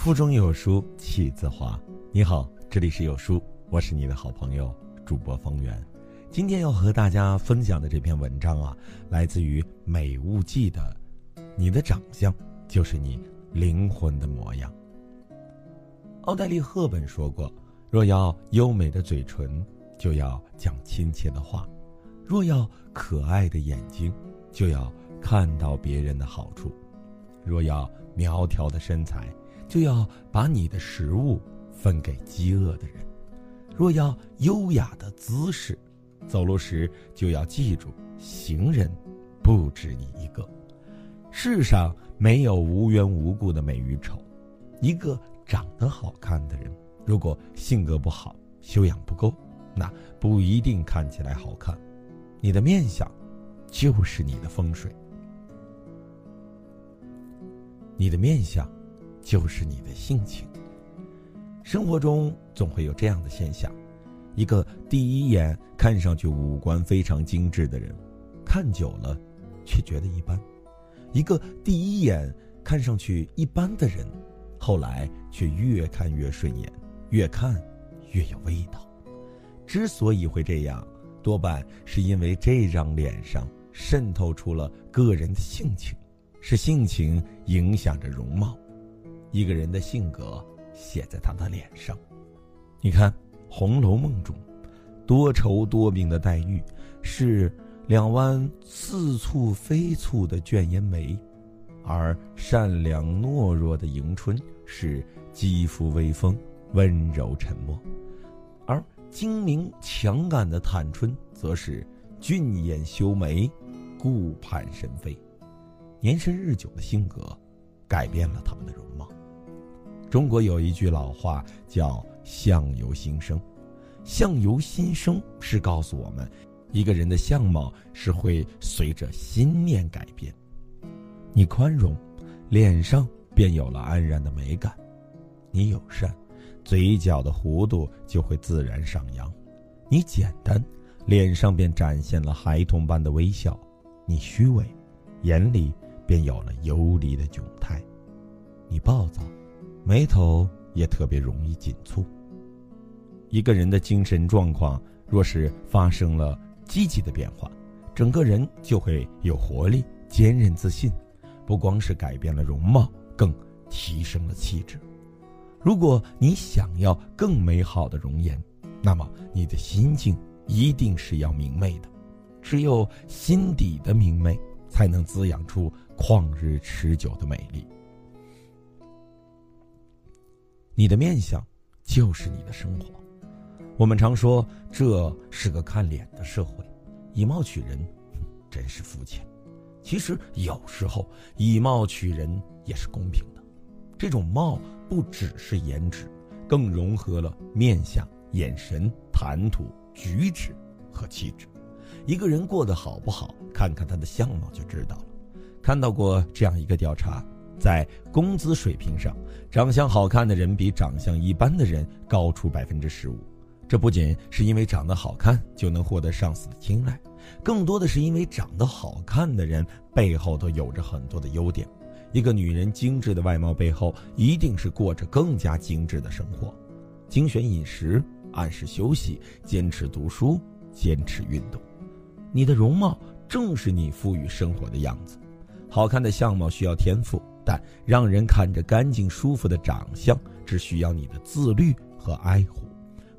腹中有书气自华。你好，这里是有书，我是你的好朋友主播方圆。今天要和大家分享的这篇文章啊，来自于《美物记》的《你的长相就是你灵魂的模样》。奥黛丽·赫本说过：“若要优美的嘴唇，就要讲亲切的话；若要可爱的眼睛，就要看到别人的好处；若要苗条的身材。”就要把你的食物分给饥饿的人。若要优雅的姿势，走路时就要记住，行人不止你一个。世上没有无缘无故的美与丑。一个长得好看的人，如果性格不好、修养不够，那不一定看起来好看。你的面相，就是你的风水。你的面相。就是你的性情。生活中总会有这样的现象：一个第一眼看上去五官非常精致的人，看久了却觉得一般；一个第一眼看上去一般的人，后来却越看越顺眼，越看越有味道。之所以会这样，多半是因为这张脸上渗透出了个人的性情，是性情影响着容貌。一个人的性格写在他的脸上。你看《红楼梦》中，多愁多病的黛玉是两弯似蹙非蹙的卷烟眉，而善良懦弱的迎春是肌肤微风、温柔沉默，而精明强干的探春则是俊眼修眉、顾盼神飞。年深日久的性格，改变了他们的容貌。中国有一句老话叫“相由心生”，相由心生是告诉我们，一个人的相貌是会随着心念改变。你宽容，脸上便有了安然的美感；你友善，嘴角的弧度就会自然上扬；你简单，脸上便展现了孩童般的微笑；你虚伪，眼里便有了游离的窘态；你暴躁。眉头也特别容易紧蹙。一个人的精神状况若是发生了积极的变化，整个人就会有活力、坚韧、自信，不光是改变了容貌，更提升了气质。如果你想要更美好的容颜，那么你的心境一定是要明媚的。只有心底的明媚，才能滋养出旷日持久的美丽。你的面相，就是你的生活。我们常说这是个看脸的社会，以貌取人，真是肤浅。其实有时候以貌取人也是公平的。这种貌不只是颜值，更融合了面相、眼神、谈吐、举止和气质。一个人过得好不好，看看他的相貌就知道了。看到过这样一个调查。在工资水平上，长相好看的人比长相一般的人高出百分之十五。这不仅是因为长得好看就能获得上司的青睐，更多的是因为长得好看的人背后都有着很多的优点。一个女人精致的外貌背后，一定是过着更加精致的生活：精选饮食，按时休息，坚持读书，坚持运动。你的容貌正是你赋予生活的样子。好看的相貌需要天赋。但让人看着干净舒服的长相，只需要你的自律和爱护。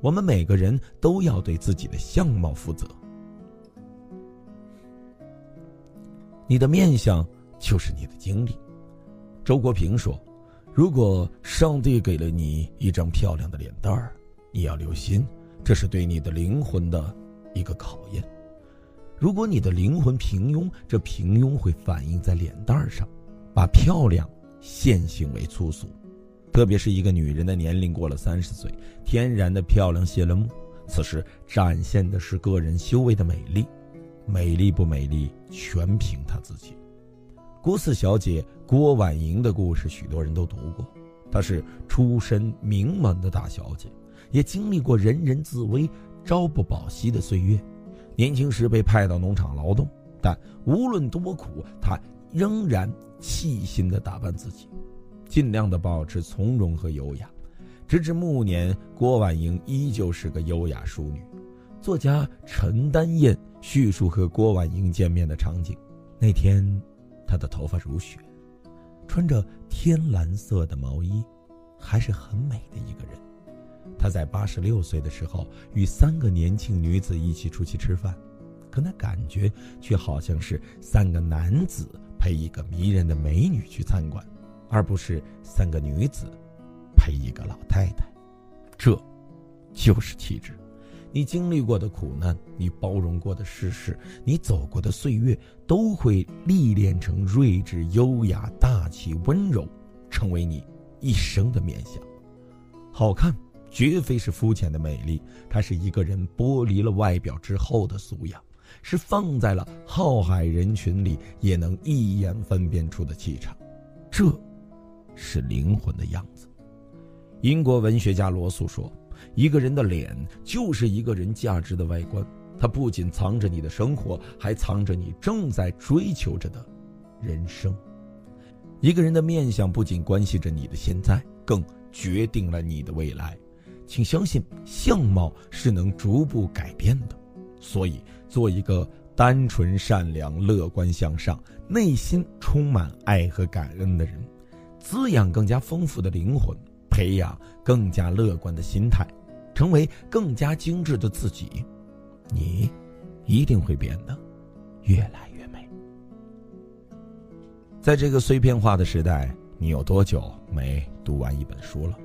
我们每个人都要对自己的相貌负责。你的面相就是你的经历。周国平说：“如果上帝给了你一张漂亮的脸蛋儿，你要留心，这是对你的灵魂的一个考验。如果你的灵魂平庸，这平庸会反映在脸蛋儿上。”把漂亮限性为粗俗，特别是一个女人的年龄过了三十岁，天然的漂亮谢了幕，此时展现的是个人修为的美丽，美丽不美丽全凭她自己。郭四小姐郭婉莹的故事，许多人都读过。她是出身名门的大小姐，也经历过人人自危、朝不保夕的岁月。年轻时被派到农场劳动，但无论多苦，她。仍然细心的打扮自己，尽量的保持从容和优雅。直至暮年，郭婉莹依旧是个优雅淑女。作家陈丹燕叙述和郭婉莹见面的场景：那天，她的头发如雪，穿着天蓝色的毛衣，还是很美的一个人。她在八十六岁的时候，与三个年轻女子一起出去吃饭，可那感觉却好像是三个男子陪一个迷人的美女去参观，而不是三个女子陪一个老太太。这，就是气质。你经历过的苦难，你包容过的世事，你走过的岁月，都会历练成睿智、优雅、大气、温柔，成为你一生的面相。好看。绝非是肤浅的美丽，它是一个人剥离了外表之后的素养，是放在了浩海人群里也能一眼分辨出的气场，这，是灵魂的样子。英国文学家罗素说：“一个人的脸就是一个人价值的外观，它不仅藏着你的生活，还藏着你正在追求着的人生。一个人的面相不仅关系着你的现在，更决定了你的未来。”请相信，相貌是能逐步改变的，所以做一个单纯、善良、乐观向上、内心充满爱和感恩的人，滋养更加丰富的灵魂，培养更加乐观的心态，成为更加精致的自己，你一定会变得越来越美。在这个碎片化的时代，你有多久没读完一本书了？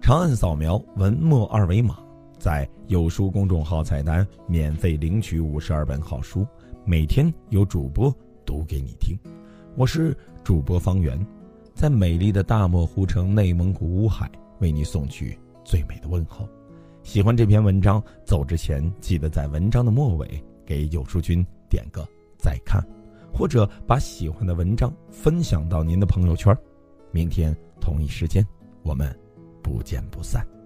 长按扫描文末二维码，在有书公众号菜单免费领取五十二本好书，每天有主播读给你听。我是主播方圆，在美丽的大漠湖城内蒙古乌海为你送去最美的问候。喜欢这篇文章，走之前记得在文章的末尾给有书君点个再看，或者把喜欢的文章分享到您的朋友圈。明天同一时间，我们。不见不散。